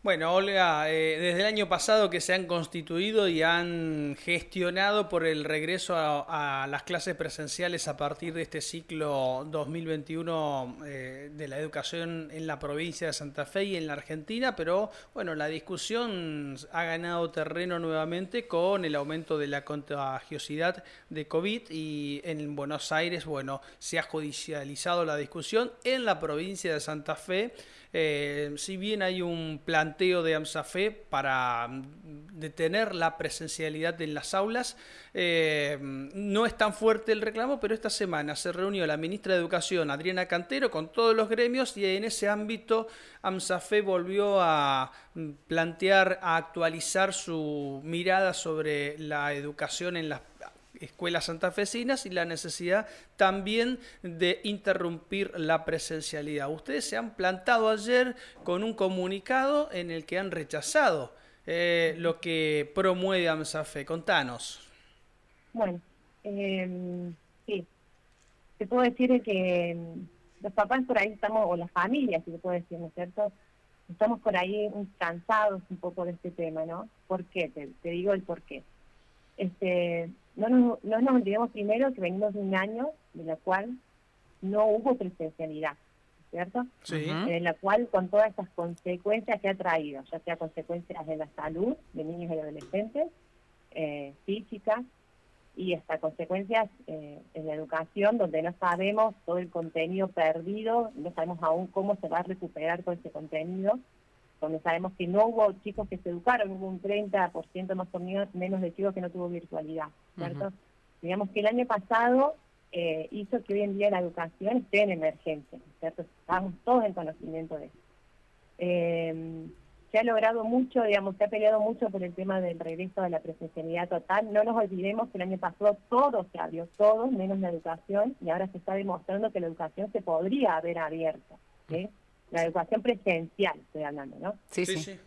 Bueno, Olga, eh, desde el año pasado que se han constituido y han gestionado por el regreso a, las clases presenciales a partir de este ciclo 2021 eh, de la educación en la provincia de Santa Fe y en la Argentina, pero bueno, la discusión ha ganado terreno nuevamente con el aumento de la contagiosidad de COVID y en Buenos Aires, bueno, se ha judicializado la discusión en la provincia de Santa Fe. Eh, si bien hay un planteo de AMSAFE para mm, detener la presencialidad en las aulas, eh, no es tan fuerte el reclamo, pero esta semana se reunió la ministra de Educación, Adriana Cantero, con todos los gremios y en ese ámbito AMSAFE volvió a mm, plantear, a actualizar su mirada sobre la educación en las escuelas santafesinas y la necesidad también de interrumpir la presencialidad. Ustedes se han plantado ayer con un comunicado en el que han rechazado eh, lo que promueve AMSAFE. Contanos. Bueno, em, sí, te puedo decir que em, los papás por ahí estamos, o las familias, si se puede decir, ¿no es cierto? Estamos por ahí cansados un poco de este tema, ¿no? ¿Por qué? Te, te digo el por qué. Este, no nos, no nos olvidemos primero que venimos de un año de la cual no hubo presencialidad, ¿cierto? Sí. En la cual con todas estas consecuencias que ha traído, ya sea consecuencias de la salud de niños y adolescentes, eh, físicas, y hasta consecuencias eh, en la educación, donde no sabemos todo el contenido perdido, no sabemos aún cómo se va a recuperar todo ese contenido, donde sabemos que no hubo chicos que se educaron, hubo un 30% más o menos de chicos que no tuvo virtualidad, ¿cierto? Digamos que el año pasado eh, hizo que hoy en día la educación esté en emergencia, ¿cierto? Estamos todos en conocimiento de eso. Eh, se ha logrado mucho, digamos, se ha peleado mucho por el tema del regreso de la presencialidad total. No nos olvidemos que el año pasado todo se abrió, todo, menos la educación, y ahora se está demostrando que la educación se podría haber abierto. ¿sí? La educación presencial, estoy hablando, ¿no? Sí, sí.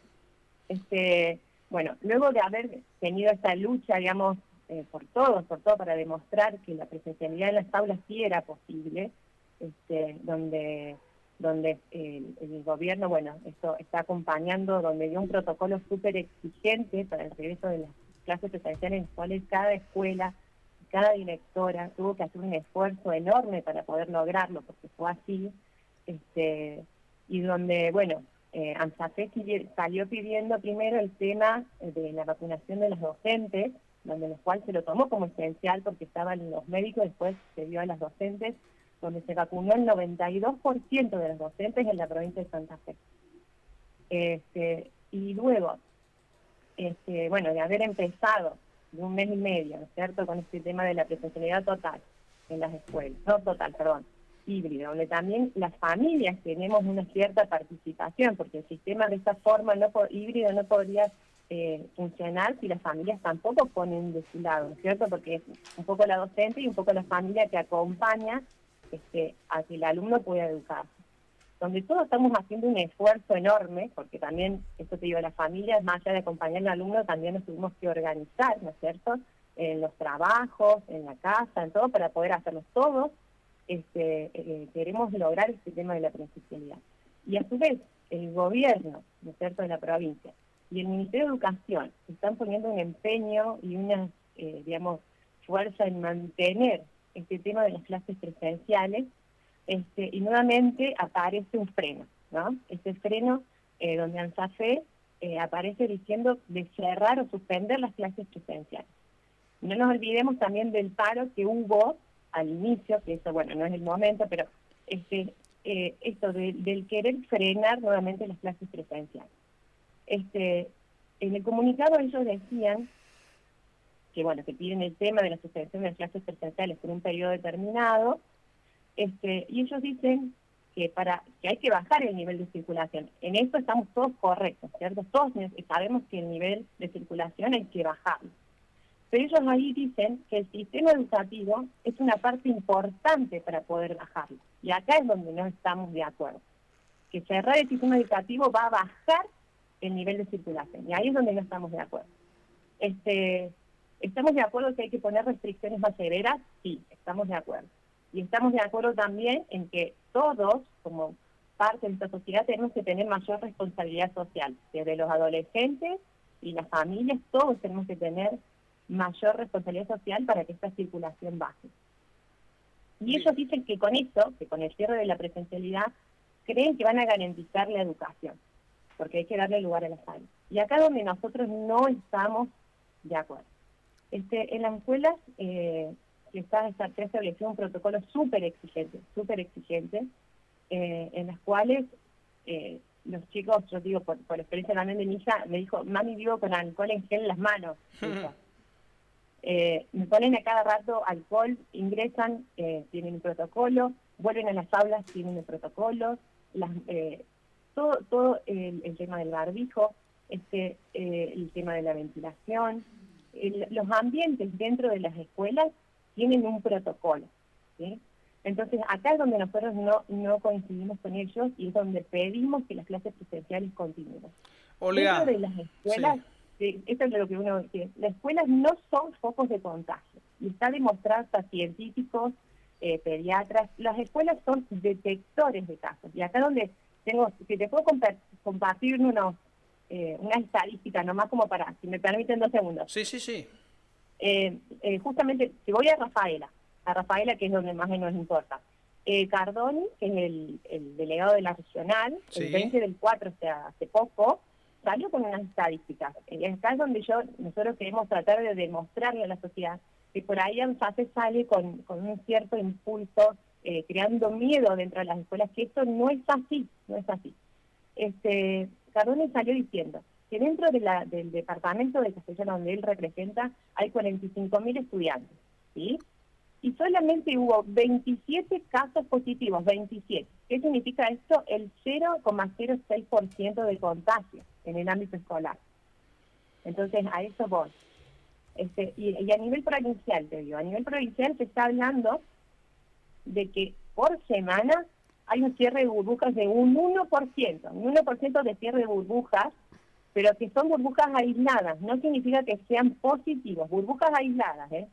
Este, bueno, luego de haber tenido esta lucha, digamos, eh, por todos, por todo, para demostrar que la presencialidad en las aulas sí era posible, este, donde donde el, gobierno, bueno, esto está acompañando, donde dio un protocolo súper exigente para el regreso de las clases presenciales en las cuales cada escuela, cada directora tuvo que hacer un esfuerzo enorme para poder lograrlo, porque fue así, este, y donde, bueno, eh, salió pidiendo primero el tema de la vacunación de los docentes, donde los cual se lo tomó como esencial porque estaban los médicos, después se dio a las docentes, donde se vacunó el 92% de los docentes en la provincia de Santa Fe. Este, y luego, este, bueno, de haber empezado de un mes y medio, ¿no es cierto?, con este tema de la presencialidad total en las escuelas, no total, perdón, híbrido, donde también las familias tenemos una cierta participación, porque el sistema de esta forma no híbrido no podría eh, funcionar si las familias tampoco ponen de su lado, cierto? Porque es un poco la docente y un poco la familia que acompaña este, a que el alumno pueda educarse. Donde todos estamos haciendo un esfuerzo enorme, porque también, esto te digo, las familias, más allá de acompañar al alumno, también nos tuvimos que organizar, ¿no es cierto?, en los trabajos, en la casa, en todo, para poder hacerlos todos este, eh, queremos lograr este tema de la presencialidad. Y a su vez, el gobierno, ¿no es cierto?, de la provincia y el Ministerio de Educación están poniendo un empeño y una, eh, digamos, fuerza en mantener este tema de las clases presenciales, este, y nuevamente aparece un freno, ¿no? Este freno eh, donde ANSAFE eh, aparece diciendo de cerrar o suspender las clases presenciales. No nos olvidemos también del paro que hubo al inicio, que eso, bueno, no es el momento, pero este, eh, esto del querer frenar nuevamente las clases presenciales. Este, en el comunicado ellos decían que, bueno, que piden el tema de la suspensión de las clases presenciales por un periodo determinado, este, y ellos dicen que para que hay que bajar el nivel de circulación. En esto estamos todos correctos, ¿cierto? Todos sabemos que el nivel de circulación hay que bajarlo. Pero ellos ahí dicen que el sistema educativo es una parte importante para poder bajarlo. Y acá es donde no estamos de acuerdo. Que cerrar el sistema educativo va a bajar el nivel de circulación. Y ahí es donde no estamos de acuerdo. Este, ¿Estamos de acuerdo que hay que poner restricciones más severas? Sí, estamos de acuerdo. Y estamos de acuerdo también en que todos, como parte de esta sociedad tenemos que tener mayor responsabilidad social, desde los adolescentes y las familias, todos tenemos que tener mayor responsabilidad social para que esta circulación baje. Y ellos dicen que con esto, que con el cierre de la presencialidad, creen que van a garantizar la educación, porque hay que darle lugar a la salud. Y acá donde nosotros no estamos de acuerdo. Este, en las escuelas eh, está, se ha establecido un protocolo súper exigente, súper exigente, eh, en las cuales eh, los chicos, yo digo por, por experiencia también de mi hija, me dijo, mami vivo con alcohol en gel en las manos. Eh, me ponen a cada rato alcohol, ingresan, eh, tienen un protocolo, vuelven a las aulas, tienen un protocolo, las, eh, todo, todo el, tema del barbijo, este, el tema de la ventilación, los ambientes dentro de las escuelas tienen un protocolo. Entonces, acá es donde nosotros no, no coincidimos con ellos y es donde pedimos que las clases presenciales continúen. Dentro de las escuelas eso es lo que uno dice, las escuelas no son focos de contagio, y está demostrado hasta científicos, eh, pediatras, las escuelas son detectores de casos, y acá donde tengo, si te puedo compartir unos, eh, una estadística, nomás como para, si me permiten dos segundos. Sí, sí, sí. Eh, eh, justamente, si voy a Rafaela, a Rafaela que es donde más nos importa, Cardoni, que es el, el, delegado de la regional, el 20 del 4, o sea, hace poco, salió con unas estadísticas. Y acá es donde yo, nosotros queremos tratar de demostrarle a la sociedad que por ahí ANFASE sale con, con un cierto impulso, eh, creando miedo dentro de las escuelas, que esto no es así, no es así. Este, Cardone salió diciendo que dentro de la, del departamento de Castellano, donde él representa, hay 45.000 estudiantes, ¿sí? Y solamente hubo 27 casos positivos, 27. ¿Qué significa esto? El 0,06% de contagio en el ámbito escolar. Entonces, a eso voy. Este, y, a nivel provincial, te digo, a nivel provincial se está hablando de que por semana hay un cierre de burbujas de un 1%, un 1% de cierre de burbujas, pero que son burbujas aisladas, no significa que sean positivos, burbujas aisladas, ¿eh?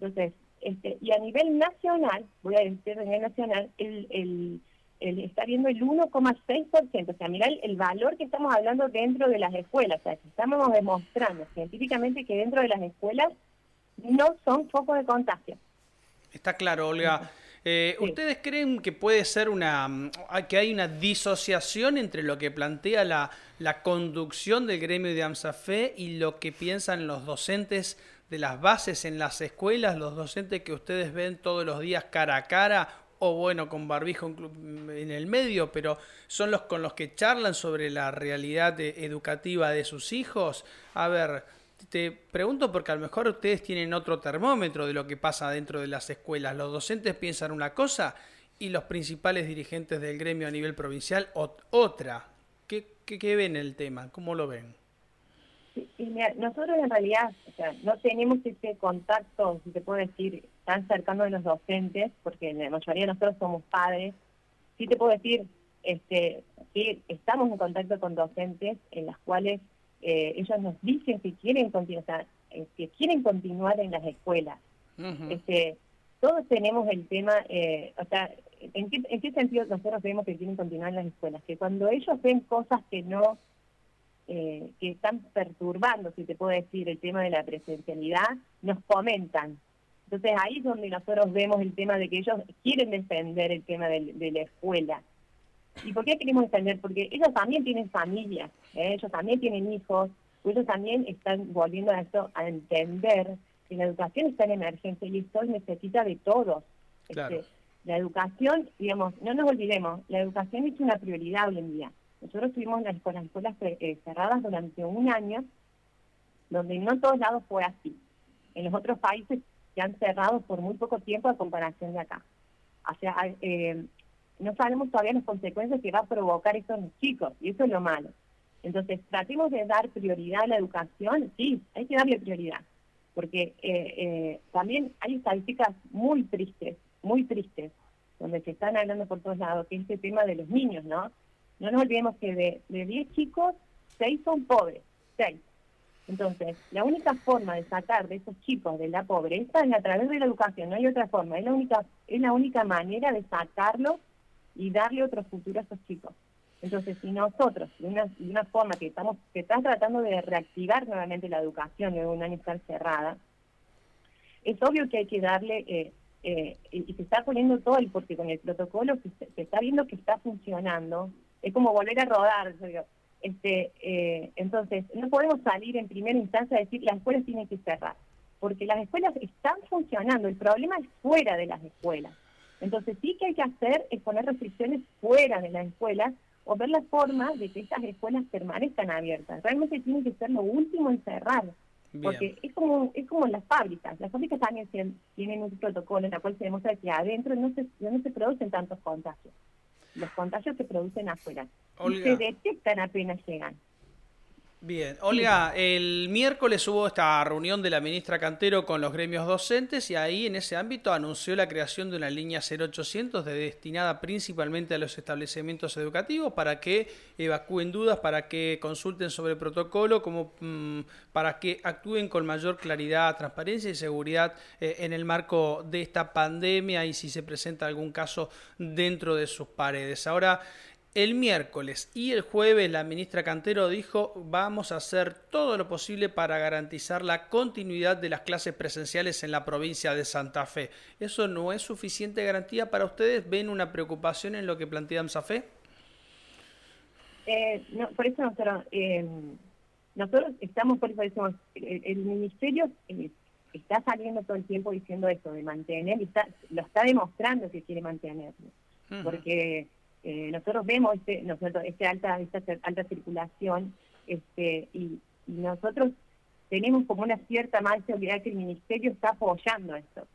Entonces, este, y a nivel nacional, voy a decir a nivel nacional, el, el, el está viendo el 1,6%. O sea, mira el, valor que estamos hablando dentro de las escuelas. O sea, estamos demostrando científicamente que dentro de las escuelas no son focos de contagio. Está claro, Olga. Eh, ¿Ustedes creen que puede ser una, que hay una disociación entre lo que plantea la, la conducción del gremio de AMSAFE y lo que piensan los docentes de las bases en las escuelas, los docentes que ustedes ven todos los días cara a cara o bueno, con barbijo en el medio, pero son los con los que charlan sobre la realidad educativa de sus hijos. A ver, te pregunto porque a lo mejor ustedes tienen otro termómetro de lo que pasa dentro de las escuelas. Los docentes piensan una cosa y los principales dirigentes del gremio a nivel provincial otra. ¿Qué, qué, ven el tema? ¿Cómo lo ven? nosotros en realidad no tenemos ese contacto, si te puedo decir, tan cercano de los docentes, porque la mayoría de nosotros somos padres. Sí te puedo decir este, que estamos en contacto con docentes en las cuales eh, ellos nos dicen que quieren continuar, eh, que quieren continuar en las escuelas. este, todos tenemos el tema, eh, o sea, ¿en qué, ¿en qué sentido nosotros vemos que quieren continuar en las escuelas? Que cuando ellos ven cosas que no eh, que están perturbando, si te puedo decir, el tema de la presencialidad, nos comentan. Entonces ahí es donde nosotros vemos el tema de que ellos quieren defender el tema de, la escuela. ¿Y por qué queremos defender? Porque ellos también tienen familias, ¿eh? ellos también tienen hijos, ellos también están volviendo a esto a entender que la educación está en emergencia y esto necesita de todos. Este, la educación, digamos, no nos olvidemos, la educación es una prioridad hoy en día. Nosotros tuvimos las, escuelas, escuelas eh, cerradas durante un año, donde no en todos lados fue así. En los otros países se han cerrado por muy poco tiempo a comparación de acá. O sea, eh, no sabemos todavía las consecuencias que va a provocar esto en los chicos, y eso es lo malo. Entonces, tratemos de dar prioridad a la educación, sí, hay que darle prioridad, porque eh, también hay estadísticas muy tristes, muy tristes, donde se están hablando por todos lados, que es este tema de los niños, ¿no? No nos olvidemos que de, de 10 chicos, 6 son pobres, 6. Entonces, la única forma de sacar de esos chicos de la pobreza es a través de la educación, no hay otra forma, es la única, es la única manera de sacarlos y darle otro futuro a esos chicos. Entonces, si nosotros, de una, de una forma que estamos que están tratando de reactivar nuevamente la educación de un año cerrada, es obvio que hay que darle, eh, eh, y se está poniendo todo el, porque con el protocolo se, está viendo que está funcionando, es como volver a rodar, este, eh, entonces no podemos salir en primera instancia a decir las escuelas tienen que cerrar, porque las escuelas están funcionando, el problema es fuera de las escuelas. Entonces sí que hay que hacer es poner restricciones fuera de las escuelas o ver la forma de que estas escuelas permanezcan abiertas. Realmente tiene que ser lo último en cerrar. Porque es como es como las fábricas. Las fábricas también tienen un protocolo en el cual se demuestra que adentro no se, no se producen tantos contagios. Los contagios se producen afuera. Y se detectan apenas llegan. Bien, Olga, el miércoles hubo esta reunión de la ministra Cantero con los gremios docentes y ahí en ese ámbito anunció la creación de una línea 0800 destinada principalmente a los establecimientos educativos para que evacúen dudas, para que consulten sobre el protocolo, como mm, para que actúen con mayor claridad, transparencia y seguridad eh, en el marco de esta pandemia y si se presenta algún caso dentro de sus paredes. Ahora, el miércoles y el jueves la ministra Cantero dijo vamos a hacer todo lo posible para garantizar la continuidad de las clases presenciales en la provincia de Santa Fe. ¿Eso no es suficiente garantía para ustedes? ¿Ven una preocupación en lo que plantea AMSAFE? Eh, no, por eso nosotros, eh, nosotros estamos, por eso decimos, el, ministerio eh, está saliendo todo el tiempo diciendo eso, de mantener, y está, lo está demostrando que quiere mantenerlo. Porque eh, nosotros vemos este, nosotros, este alta, esta alta circulación este, y, nosotros tenemos como una cierta más seguridad que el ministerio está apoyando esto.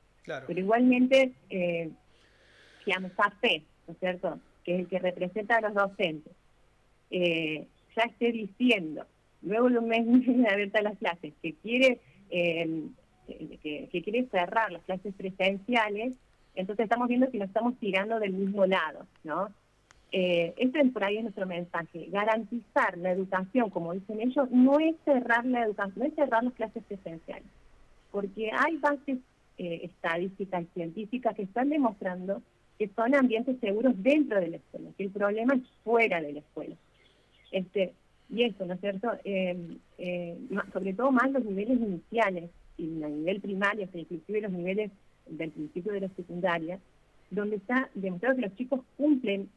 Pero igualmente, eh, si AMSAFE, ¿no es cierto?, que es el que representa a los docentes, eh, ya esté diciendo, luego de un mes de abierta las clases, que quiere, eh, que, que quiere cerrar las clases presenciales, entonces estamos viendo que nos estamos tirando del mismo lado, ¿no? Eh, ese es por ahí nuestro mensaje. Garantizar la educación, como dicen ellos, no es cerrar la educación, no es cerrar las clases presenciales, porque hay bases eh, estadísticas y científicas que están demostrando que son ambientes seguros dentro de la escuela, que el problema es fuera de la escuela. Este, y eso, ¿no es cierto? Eh, eh, sobre todo más los niveles iniciales, y a nivel primario, inclusive los niveles del principio de la secundaria, donde está demostrado que los chicos cumplen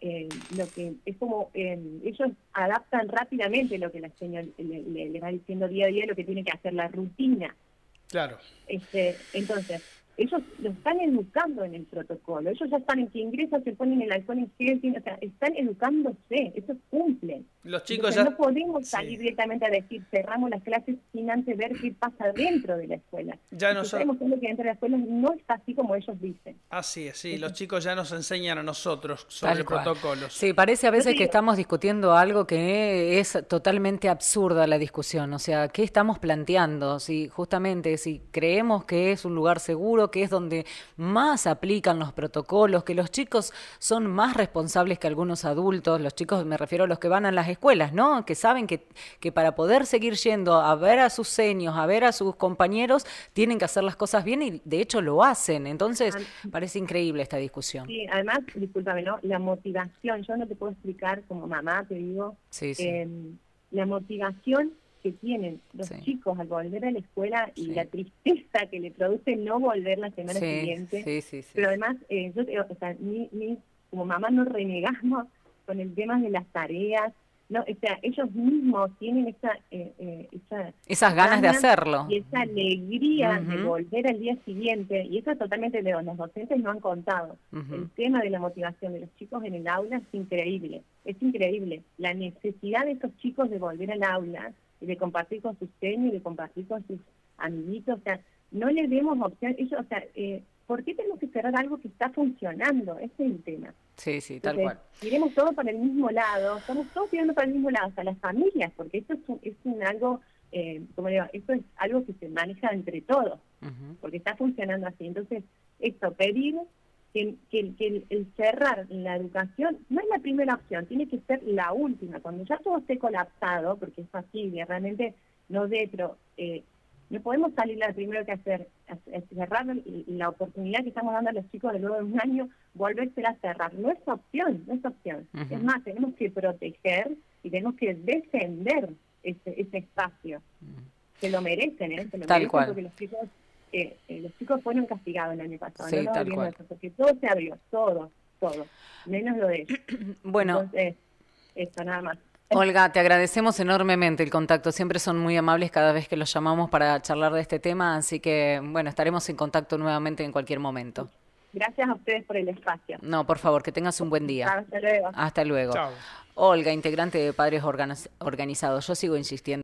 eh, lo que es como eh, ellos adaptan rápidamente lo que la señora le, va diciendo día a día lo que tiene que hacer la rutina. Claro. Este entonces ellos lo están educando en el protocolo, ellos ya están en que ingresan, se ponen el alcohol en gel, o sea, están educándose, eso cumple. Los chicos ya... No podemos salir directamente a decir cerramos las clases sin antes ver qué pasa dentro de la escuela. Ya nos sabemos que dentro de la escuela no está así como ellos dicen. Así es, sí, los chicos ya nos enseñan a nosotros sobre protocolos. Sí, parece a veces que estamos discutiendo algo que es totalmente absurda la discusión, o sea, ¿qué estamos planteando? Si justamente si creemos que es un lugar seguro, que es donde más aplican los protocolos, que los chicos son más responsables que algunos adultos, los chicos me refiero a los que van a las escuelas, ¿no? Que saben que, que para poder seguir yendo a ver a sus seños, a ver a sus compañeros, tienen que hacer las cosas bien y de hecho lo hacen. Entonces, parece increíble esta discusión. Sí, además, discúlpame, ¿no? La motivación, yo no te puedo explicar como mamá, te digo, sí, em, la motivación que tienen los chicos al volver a la escuela y la tristeza que le produce no volver la semana siguiente. Pero además, eh, yo, o sea, como mamá no renegamos con el tema de las tareas, no, o sea, ellos mismos tienen esa, eh, eh, esas ganas, de hacerlo. y esa alegría de volver al día siguiente. Y eso es totalmente de los docentes no han contado. El tema de la motivación de los chicos en el aula es increíble, es increíble. La necesidad de esos chicos de volver al aula y de compartir con sus seños y de compartir con sus amiguitos, o sea, no le demos opción, ellos, o sea, eh, ¿por qué tenemos que cerrar algo que está funcionando? Ese es el tema. Sí, sí, tal cual. Iremos todos para el mismo lado, estamos todos tirando para el mismo lado, hasta las familias, porque esto es, un, es un algo, eh, como digo, esto es algo que se maneja entre todos, porque está funcionando así. Entonces, esto, pedir que, que, el, cerrar la educación no es la primera opción, tiene que ser la última. Cuando ya todo esté colapsado, porque es así, realmente no de, pero eh, no podemos salir al primero que hacer, cerrar la oportunidad que estamos dando a los chicos de luego de un año, volverse a cerrar. No es opción, no es opción. Es más, tenemos que proteger y tenemos que defender ese, ese espacio. Se lo merecen, ¿eh? Se lo Tal merecen cual. porque los chicos, eh, eh, los chicos fueron castigados el año pasado. Sí, no tal cual. Eso, porque todo se abrió, todo, todo. Menos lo de ellos. Bueno. Entonces, eso nada más. Olga, te agradecemos enormemente el contacto. Siempre son muy amables cada vez que los llamamos para charlar de este tema, así que bueno, estaremos en contacto nuevamente en cualquier momento. Gracias a ustedes por el espacio. No, por favor, que tengas un buen día. Hasta luego. Hasta luego. Chao. Olga, integrante de Padres Organiz- Organizados. Yo sigo insistiendo.